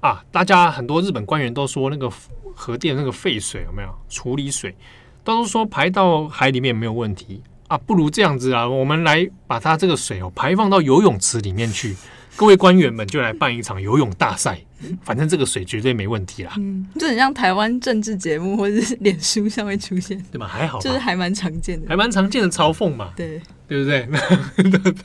啊，大家很多日本官员都说那个核电那个废水有没有处理水，都是说排到海里面没有问题啊，不如这样子啊，我们来把它这个水哦排放到游泳池里面去。各位官员们就来办一场游泳大赛，反正这个水绝对没问题啦。嗯，就很像台湾政治节目或者是脸书上面出现，对吧？还好，就是还蛮常见的，还蛮常见的嘲讽嘛。对，对不对？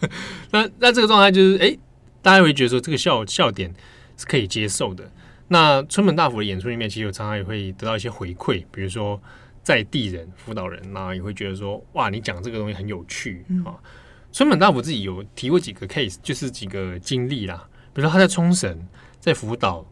那那这个状态就是，哎，大家会觉得说这个笑笑点是可以接受的。那村本大辅的演出里面，其实有常常也会得到一些回馈，比如说在地人、辅导人，那也会觉得说，哇，你讲这个东西很有趣啊。嗯村本大辅自己有提过几个 case，就是几个经历啦。比如说他在冲绳、在福岛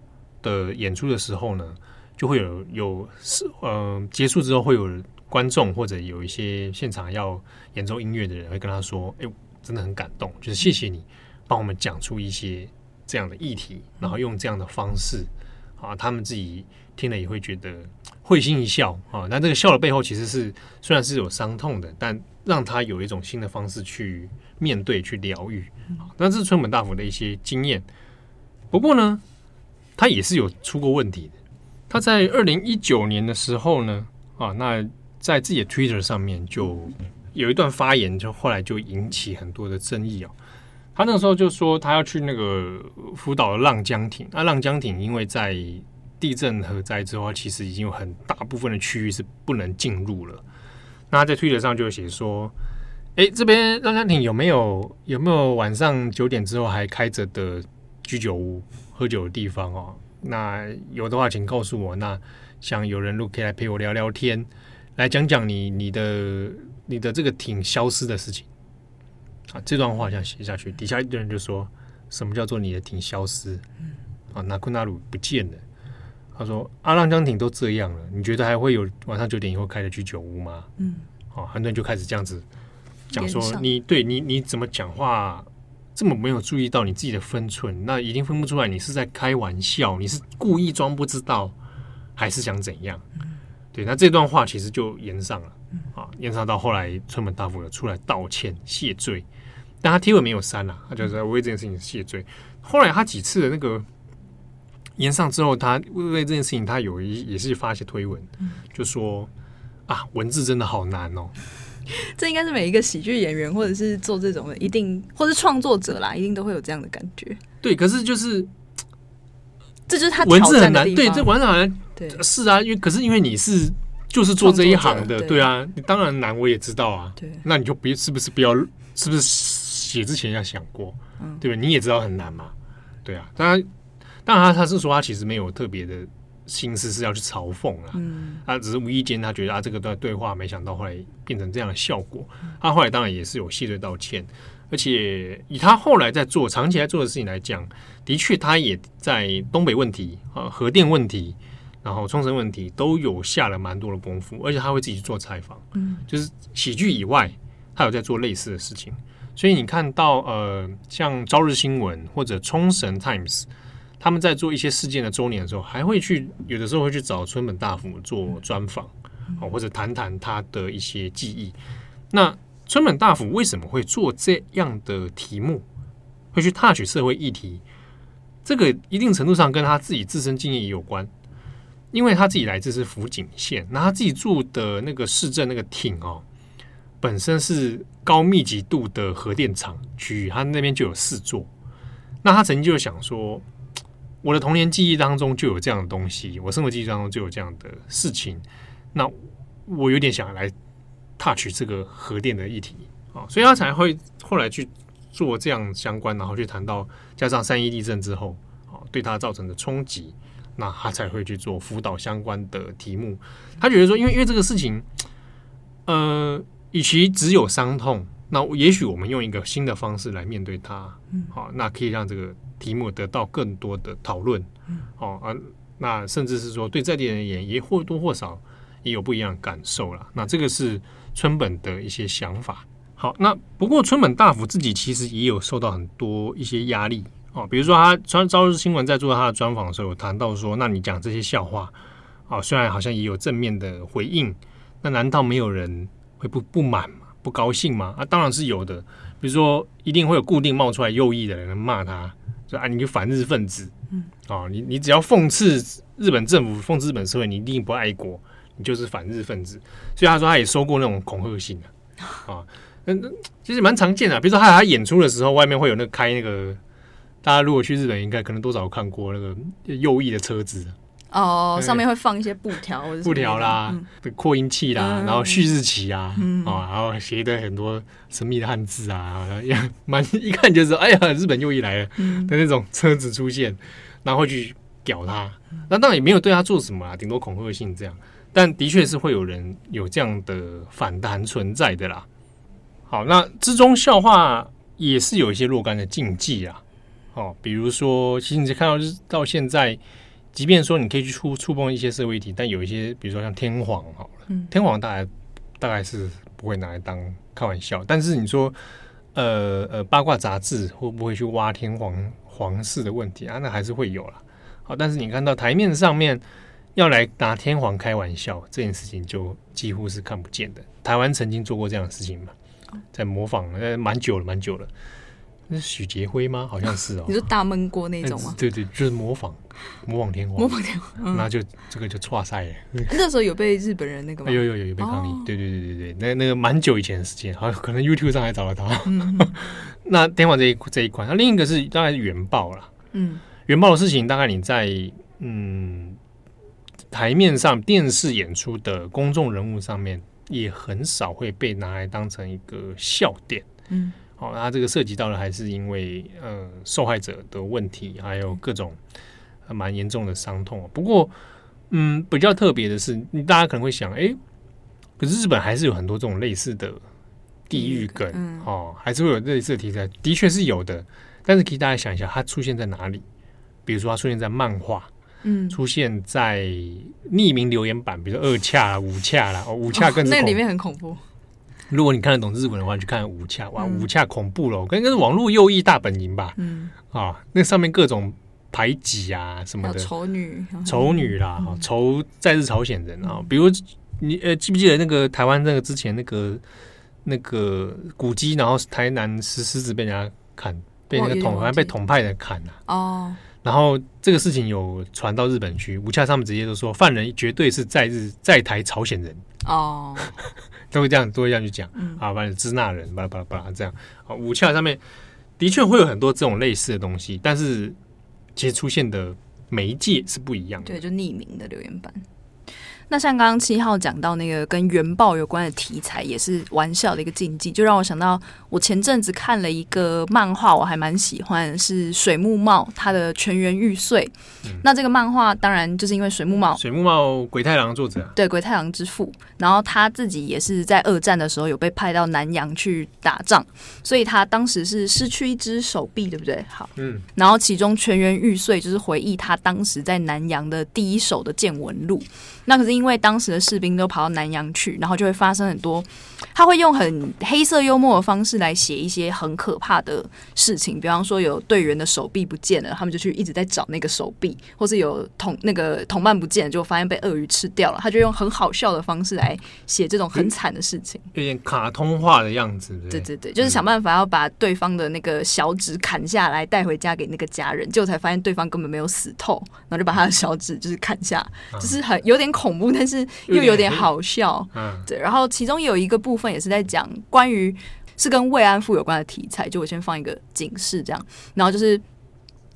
的演出的时候呢，就会有有是呃结束之后会有观众或者有一些现场要演奏音乐的人会跟他说：“哎，真的很感动，就是谢谢你帮我们讲出一些这样的议题，然后用这样的方式啊，他们自己听了也会觉得会心一笑啊。但这个笑的背后其实是虽然是有伤痛的，但让他有一种新的方式去面对、去疗愈。那这是村本大辅的一些经验。不过呢，他也是有出过问题的。他在二零一九年的时候呢，啊，那在自己的 Twitter 上面就有一段发言，就后来就引起很多的争议哦。他那时候就说，他要去那个福岛的浪江町。那浪江町因为在地震核灾之后，其实已经有很大部分的区域是不能进入了。那在推特上就写说：“哎，这边浪江町有没有有没有晚上九点之后还开着的居酒屋喝酒的地方哦？那有的话，请告诉我。那想有人路可以来陪我聊聊天，来讲讲你你的你的这个町消失的事情啊。这段话想写下去，底下一堆人就说：什么叫做你的町消失？啊，那库纳鲁不见了。”他说：“阿浪江町都这样了，你觉得还会有晚上九点以后开的居酒屋吗？”嗯，好，很多人就开始这样子讲说：“你对你你怎么讲话这么没有注意到你自己的分寸？那一定分不出来你是在开玩笑，你是故意装不知道，还是想怎样？”嗯，对，那这段话其实就延上了啊，延上到后来村本大夫有出来道歉谢罪，但他贴文没有删了，他就在为这件事情谢罪。后来他几次的那个。炎上之后，他为这件事情，他有一也是发一些推文，嗯、就说啊，文字真的好难哦。这应该是每一个喜剧演员或者是做这种的，一定或是创作者啦，一定都会有这样的感觉。对，可是就是这就是他文字很难。对，这文字好像对是啊，因为可是因为你是就是做这一行的，对，对啊，你当然难，我也知道啊。对，那你就别是不是不要是不是写之前要想过，嗯、对吧？你也知道很难嘛，对啊，当然。当然，他他是说他其实没有特别的心思是要去嘲讽啊，嗯，他只是无意间他觉得啊这个段对话没想到后来变成这样的效果，他后来当然也是有谢罪道歉，而且以他后来在做长期在做的事情来讲，的确他也在东北问题啊、核电问题，然后冲绳问题都有下了蛮多的功夫，而且他会自己去做采访，嗯，就是喜剧以外，他有在做类似的事情，所以你看到呃像朝日新闻或者冲绳 Times。他们在做一些事件的周年的时候，还会去有的时候会去找村本大辅做专访，哦，或者谈谈他的一些记忆。那村本大辅为什么会做这样的题目，会去 touch 社会议题？这个一定程度上跟他自己自身经验也有关，因为他自己来自是福井县，那他自己住的那个市镇那个町哦，本身是高密集度的核电厂区域，他那边就有四座。那他曾经就想说，我的童年记忆当中就有这样的东西，我生活记忆当中就有这样的事情，那我有点想来 touch 这个核电的议题啊，所以他才会后来去做这样相关，然后去谈到加上三一地震之后啊，对他造成的冲击，那他才会去做辅导相关的题目。他觉得说，因为因为这个事情，呃，与其只有伤痛。那也许我们用一个新的方式来面对它，好，那可以让这个题目得到更多的讨论，哦啊，那甚至是说对在地人而言也或多或少也有不一样的感受了。那这个是村本的一些想法。好，那不过村本大辅自己其实也有受到很多一些压力哦，比如说他朝朝日新闻在做他的专访的时候有谈到说，那你讲这些笑话啊，虽然好像也有正面的回应，那难道没有人会不不满吗？不高兴吗？啊，当然是有的。比如说，一定会有固定冒出来右翼的人骂他，说啊，你个反日分子，嗯，啊，你你只要讽刺日本政府、讽刺日本社会，你一定不爱国，你就是反日分子。所以他说他也收过那种恐吓信啊，嗯，其实蛮常见的。比如说他他演出的时候，外面会有那个开那个，大家如果去日本，应该可能多少看过那个右翼的车子。哦，上面会放一些布条，布条啦，扩、嗯、音器啦，嗯、然后旭日旗啊，嗯、哦，然后写的很多神秘的汉字啊，也 蛮一看就是，哎呀，日本右翼来了的那种车子出现，然后会去屌他。那当然也没有对他做什么啊，顶多恐吓性这样。但的确是会有人有这样的反弹存在的啦。好，那之中笑话也是有一些若干的禁忌啊。哦，比如说，其实你看到到现在。即便说你可以去触触碰一些社会议题，但有一些，比如说像天皇好了，嗯、天皇大概大概是不会拿来当开玩笑。但是你说，呃呃，八卦杂志会不会去挖天皇皇室的问题啊？那还是会有了。好，但是你看到台面上面要来拿天皇开玩笑这件事情，就几乎是看不见的。台湾曾经做过这样的事情嘛，在模仿，呃，蛮久了，蛮久了。那是许杰辉吗？好像是哦。你说大闷锅那种吗？对对，就是模仿模仿天皇，模仿天皇，那就这个就错赛了。那时候有被日本人那个吗？有有有有被抗议。对对对对对，那那个蛮久以前的时间，好像可能 YouTube 上还找得到。那天皇这一这一款，那另一个是大概是原爆了。嗯，原爆的事情大概你在嗯台面上电视演出的公众人物上面，也很少会被拿来当成一个笑点。嗯。好，那这个涉及到的还是因为呃受害者的问题，还有各种蛮严重的伤痛。不过，嗯，比较特别的是，大家可能会想，哎，可是日本还是有很多这种类似的地狱梗，嗯、哦，还是会有类似的题材，的确是有的。但是，可以大家想一下，它出现在哪里？比如说，它出现在漫画，嗯，出现在匿名留言板，比如说二恰啦、五恰啦，哦，五恰更是、哦、那里面很恐怖。如果你看得懂日文的话，你去看五恰，哇，五恰恐怖了，跟跟网络右翼大本营吧，嗯。啊，那上面各种排挤啊什么的，丑女，丑女啦，丑在日朝鲜人啊，比如你呃记不记得那个台湾那个之前那个那个古迹，然后台南石狮子被人家砍，被那个统被统派的砍啊，哦，然后这个事情有传到日本去，五恰上面直接就说犯人绝对是在日在台朝鲜人。哦。都会这样，都会这样去讲、嗯、啊，反正支那人，巴拉巴拉巴拉这样。啊，五窍上面的确会有很多这种类似的东西，但是其实出现的媒介是不一样的。对，就匿名的留言板。那像刚刚七号讲到那个跟原爆有关的题材，也是玩笑的一个禁忌，就让我想到我前阵子看了一个漫画，我还蛮喜欢，是水木茂他的《全员玉碎》。嗯、那这个漫画当然就是因为水木茂，水木茂鬼太郎作者，对，鬼太郎之父，然后他自己也是在二战的时候有被派到南洋去打仗，所以他当时是失去一只手臂，对不对？好，嗯，然后其中《全员玉碎》就是回忆他当时在南洋的第一手的见闻录。那可是。因为当时的士兵都跑到南洋去，然后就会发生很多，他会用很黑色幽默的方式来写一些很可怕的事情，比方说有队员的手臂不见了，他们就去一直在找那个手臂，或是有同那个同伴不见了，就发现被鳄鱼吃掉了，他就用很好笑的方式来写这种很惨的事情，有点卡通化的样子。对对对，就是想办法要把对方的那个小指砍下来带回家给那个家人，结果才发现对方根本没有死透，然后就把他的小指就是砍下，就是很有点恐怖，但是又有点好笑。嗯，对。然后其中有一个部分也是在讲关于是跟慰安妇有关的题材，就我先放一个警示这样，然后就是。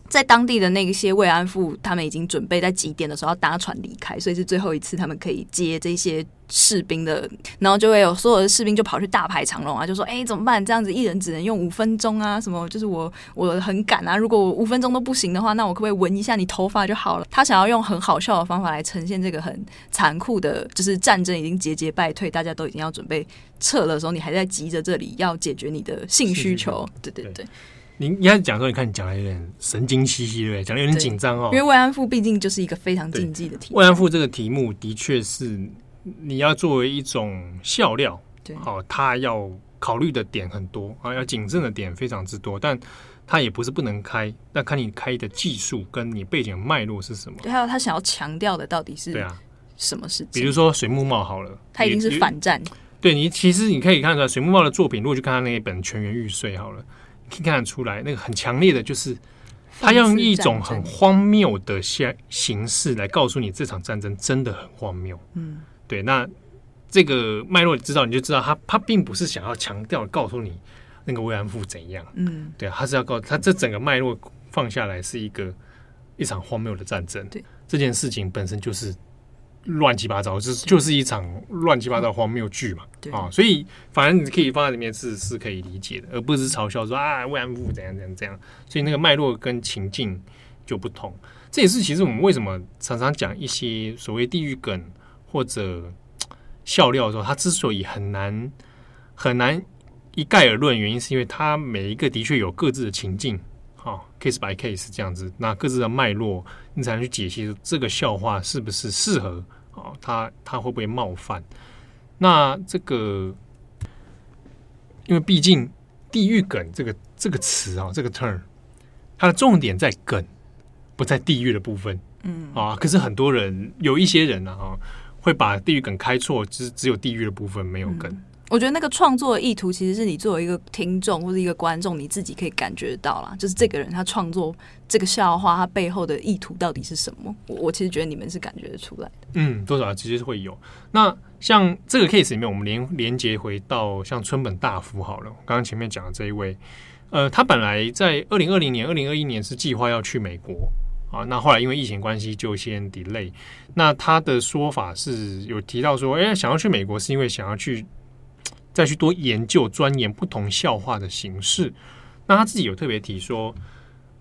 在当地的那些慰安妇，他们已经准备在几点的时候要搭船离开，所以是最后一次他们可以接这些士兵的，然后就会有所有的士兵就跑去大排长龙啊，就说：“哎、怎么办？这样子一人只能用五分钟啊，什么？就是我我很赶啊，如果我五分钟都不行的话，那我可不可以闻一下你头发就好了？”他想要用很好笑的方法来呈现这个很残酷的，就是战争已经节节败退，大家都已经要准备撤了的时候，你还在急着这里要解决你的性需求。对对。对你一开始讲说，你看你讲的有点神经兮兮，对不对？讲的有点紧张哦。因为慰安妇毕竟就是一个非常禁忌的题。慰安妇这个题目的确是你要作为一种笑料，对，好，他要考虑的点很多啊，要谨慎的点非常之多，但他也不是不能开，那看你开的技术跟你背景脉络是什么。对，还有他想要强调的到底是对啊什么事情？比如说水木茂好了，他已经是反战。对你，其实你可以看出来，水木茂的作品，如果去看他那一本《全员玉碎》好了。可以看得出来，那个很强烈的，就是他用一种很荒谬的形形式来告诉你，这场战争真的很荒谬。嗯，对。那这个脉络知道，你就知道他他并不是想要强调告诉你那个慰安妇怎样。嗯，对，他是要告诉他这整个脉络放下来是一个一场荒谬的战争。对，这件事情本身就是。乱七八糟，就是就是一场乱七八糟荒谬剧嘛，啊、哦，所以反正你可以放在里面是是可以理解的，而不是嘲笑说啊慰安妇怎样怎样怎样，所以那个脉络跟情境就不同。这也是其实我们为什么常常讲一些所谓地狱梗或者笑料的时候，它之所以很难很难一概而论，原因是因为它每一个的确有各自的情境，啊、哦，case by case 这样子，那各自的脉络，你才能去解析这个笑话是不是适合。哦，他他会不会冒犯？那这个，因为毕竟“地狱梗”这个这个词啊，这个 term，它的重点在梗，不在地狱的部分。嗯啊，可是很多人有一些人呢，啊，会把地狱梗开错，只只有地狱的部分没有梗。嗯我觉得那个创作的意图，其实是你作为一个听众或者一个观众，你自己可以感觉到啦。就是这个人他创作这个笑话，他背后的意图到底是什么？我我其实觉得你们是感觉得出来的。嗯，多少其实会有。那像这个 case 里面，我们连连接回到像村本大辅好了。刚刚前面讲的这一位，呃，他本来在二零二零年、二零二一年是计划要去美国啊，那后来因为疫情关系就先 delay。那他的说法是有提到说，哎，想要去美国是因为想要去。再去多研究钻研不同笑话的形式，那他自己有特别提说，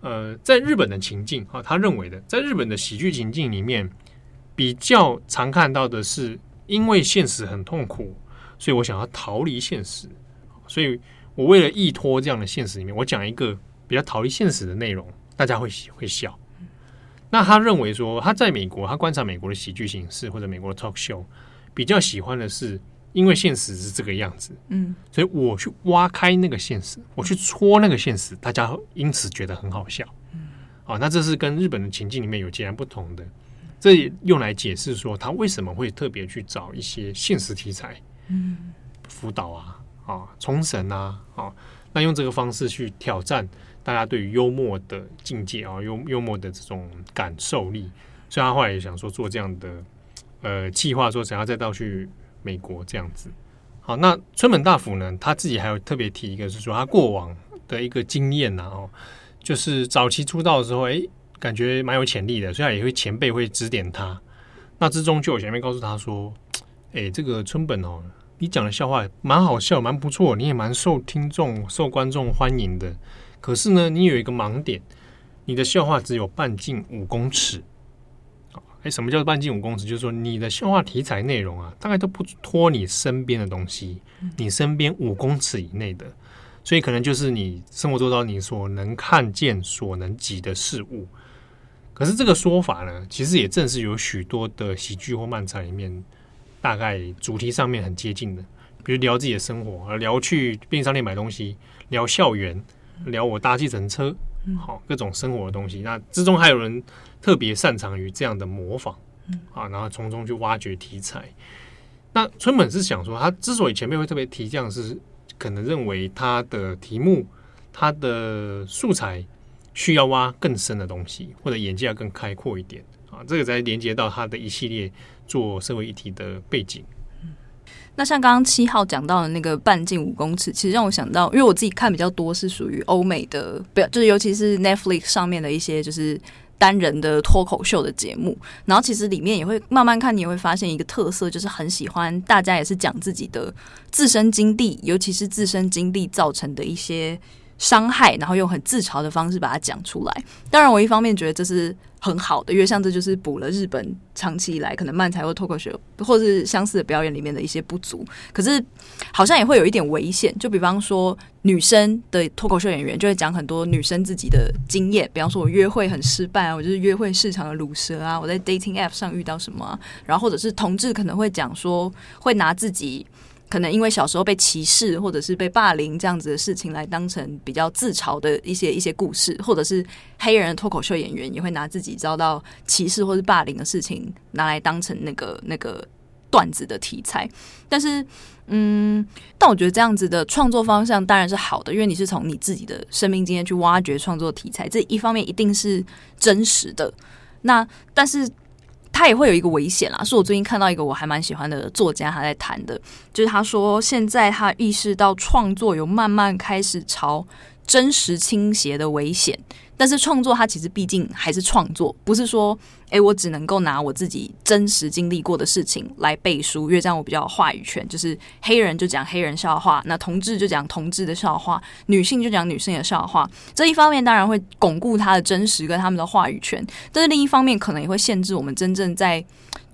呃，在日本的情境啊，他认为的，在日本的喜剧情境里面，比较常看到的是，因为现实很痛苦，所以我想要逃离现实，所以我为了依托这样的现实里面，我讲一个比较逃离现实的内容，大家会会笑。那他认为说，他在美国，他观察美国的喜剧形式或者美国的 talk show，比较喜欢的是。因为现实是这个样子，嗯，所以我去挖开那个现实，我去戳那个现实，大家因此觉得很好笑，嗯，啊，那这是跟日本的情境里面有截然不同的，这也用来解释说他为什么会特别去找一些现实题材，嗯，福岛啊，啊，冲绳啊，啊，那用这个方式去挑战大家对于幽默的境界啊，幽幽默的这种感受力，所以他后来也想说做这样的呃计划，说想要再到去。美国这样子，好，那村本大辅呢？他自己还有特别提一个，是说他过往的一个经验呐，哦，就是早期出道的时候，哎，感觉蛮有潜力的，所以也会前辈会指点他。那之中就有前辈告诉他说，哎，这个村本哦，你讲的笑话蛮好笑，蛮不错，你也蛮受听众、受观众欢迎的。可是呢，你有一个盲点，你的笑话只有半径五公尺。哎，什么叫做半径五公尺？就是说你的笑话题材内容啊，大概都不脱你身边的东西，你身边五公尺以内的，所以可能就是你生活周遭你所能看见、所能及的事物。可是这个说法呢，其实也正是有许多的喜剧或漫才里面，大概主题上面很接近的，比如聊自己的生活，聊去便利商店买东西，聊校园，聊我搭计程车，好各种生活的东西。那之中还有人特别擅长于这样的模仿，啊，然后从中去挖掘题材。那村本是想说，他之所以前面会特别提这样，是可能认为他的题目、他的素材。需要挖更深的东西，或者眼界要更开阔一点啊，这个才连接到他的一系列做社会议题的背景。嗯，那像刚刚七号讲到的那个半径五公尺，其实让我想到，因为我自己看比较多是属于欧美的，不要，就是尤其是 Netflix 上面的一些就是单人的脱口秀的节目，然后其实里面也会慢慢看，你也会发现一个特色，就是很喜欢大家也是讲自己的自身经历，尤其是自身经历造成的一些。伤害，然后用很自嘲的方式把它讲出来。当然，我一方面觉得这是很好的，因为像这就是补了日本长期以来可能漫才或脱口秀或是相似的表演里面的一些不足。可是，好像也会有一点危险。就比方说，女生的脱口秀演员就会讲很多女生自己的经验，比方说我约会很失败啊，我就是约会市场的卤蛇啊，我在 dating app 上遇到什么，然后或者是同志可能会讲说会拿自己。可能因为小时候被歧视或者是被霸凌这样子的事情来当成比较自嘲的一些一些故事，或者是黑人脱口秀演员也会拿自己遭到歧视或是霸凌的事情拿来当成那个那个段子的题材。但是，嗯，但我觉得这样子的创作方向当然是好的，因为你是从你自己的生命经验去挖掘创作题材，这一方面一定是真实的。那但是。他也会有一个危险啦，是我最近看到一个我还蛮喜欢的作家他在谈的，就是他说现在他意识到创作有慢慢开始朝真实倾斜的危险。但是创作它其实毕竟还是创作，不是说诶，我只能够拿我自己真实经历过的事情来背书，因为这样我比较有话语权。就是黑人就讲黑人笑话，那同志就讲同志的笑话，女性就讲女性的笑话。这一方面当然会巩固他的真实跟他们的话语权，但是另一方面可能也会限制我们真正在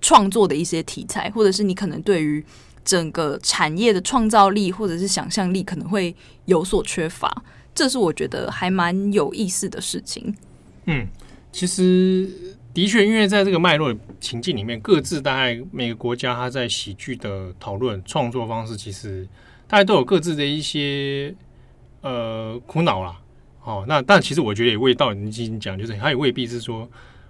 创作的一些题材，或者是你可能对于整个产业的创造力或者是想象力可能会有所缺乏。这是我觉得还蛮有意思的事情。嗯，其实的确，因为在这个脉络情境里面，各自大概每个国家它在喜剧的讨论创作方式，其实大家都有各自的一些呃苦恼啦。哦，那但其实我觉得也未到你已经讲，就是它也未必是说，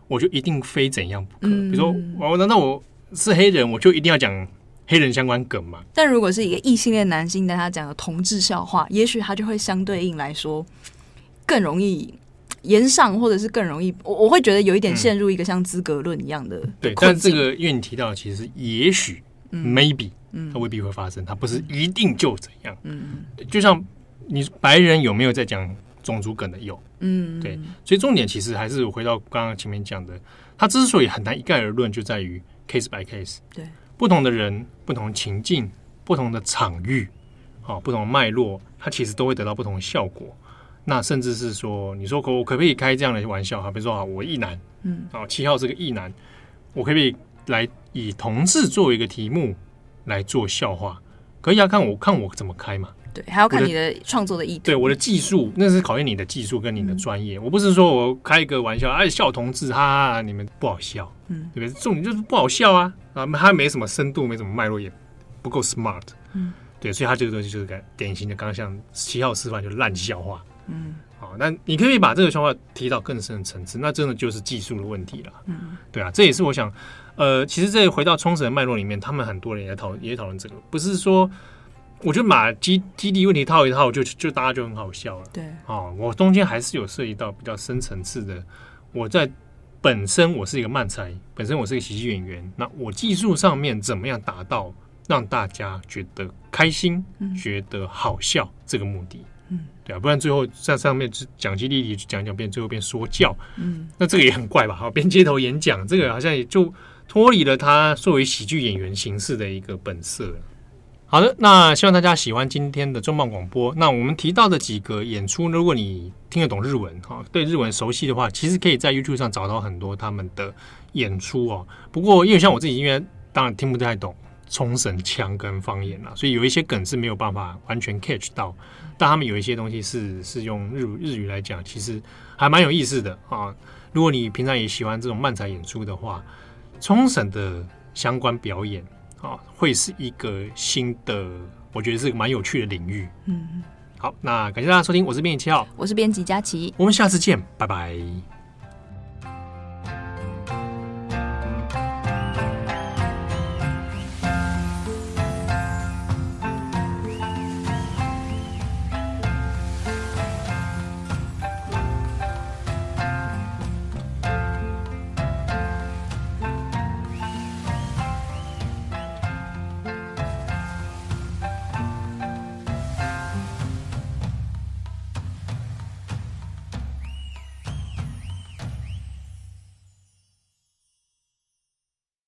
我就一定非怎样不可。嗯、比如说，我难道我是黑人，我就一定要讲？黑人相关梗嘛，但如果是一个异性恋男性，但他讲的同志笑话，也许他就会相对应来说更容易延上，或者是更容易，我我会觉得有一点陷入一个像资格论一样的、嗯、对。但这个因为你提到，其实也许、嗯、maybe，嗯，它未必会发生，它不是一定就怎样，嗯，就像你白人有没有在讲种族梗的？有，嗯，对，所以重点其实还是回到刚刚前面讲的，它之所以很难一概而论，就在于 case by case，对。不同的人、不同情境、不同的场域，啊，不同的脉络，它其实都会得到不同的效果。那甚至是说，你说可我可不可以开这样的玩笑哈？比如说啊，我一男，嗯，啊，七号是个一男，我可不可以来以同志作为一个题目来做笑话？可以啊，看我看我怎么开嘛。对，还要看你的创作的意图。对，我的技术，那是考验你的技术跟你的专业。嗯、我不是说我开一个玩笑，哎，笑同志，哈哈，你们不好笑，嗯，对不对？重点就是不好笑啊，啊，他没什么深度，没什么脉络，也不够 smart，嗯，对，所以他这个东西就是个典型的，刚刚像七号示范就是烂笑话，嗯，好，那你可以把这个笑话提到更深的层次，那真的就是技术的问题了，嗯，对啊，这也是我想，呃，其实这回到冲绳的脉络里面，他们很多人也讨也讨论这个，不是说。我觉得把基基地问题套一套就，就就大家就很好笑了。对，哦，我中间还是有涉及到比较深层次的。我在本身我是一个漫才，本身我是一个喜剧演员，那我技术上面怎么样达到让大家觉得开心、嗯、觉得好笑这个目的？嗯，对啊，不然最后在上面讲基地讲讲变，最后变说教，嗯，那这个也很怪吧？好，变街头演讲，这个好像也就脱离了他作为喜剧演员形式的一个本色了。好的，那希望大家喜欢今天的重磅广播。那我们提到的几个演出，如果你听得懂日文哈，对日文熟悉的话，其实可以在 YouTube 上找到很多他们的演出哦。不过，因为像我自己，因为当然听不太懂冲绳腔跟方言啦，所以有一些梗是没有办法完全 catch 到。但他们有一些东西是是用日日语来讲，其实还蛮有意思的啊。如果你平常也喜欢这种漫才演出的话，冲绳的相关表演啊，会是一个新的，我觉得是个蛮有趣的领域。嗯，好，那感谢大家收听，我是编辑七号，我是编辑佳琪，我们下次见，拜拜。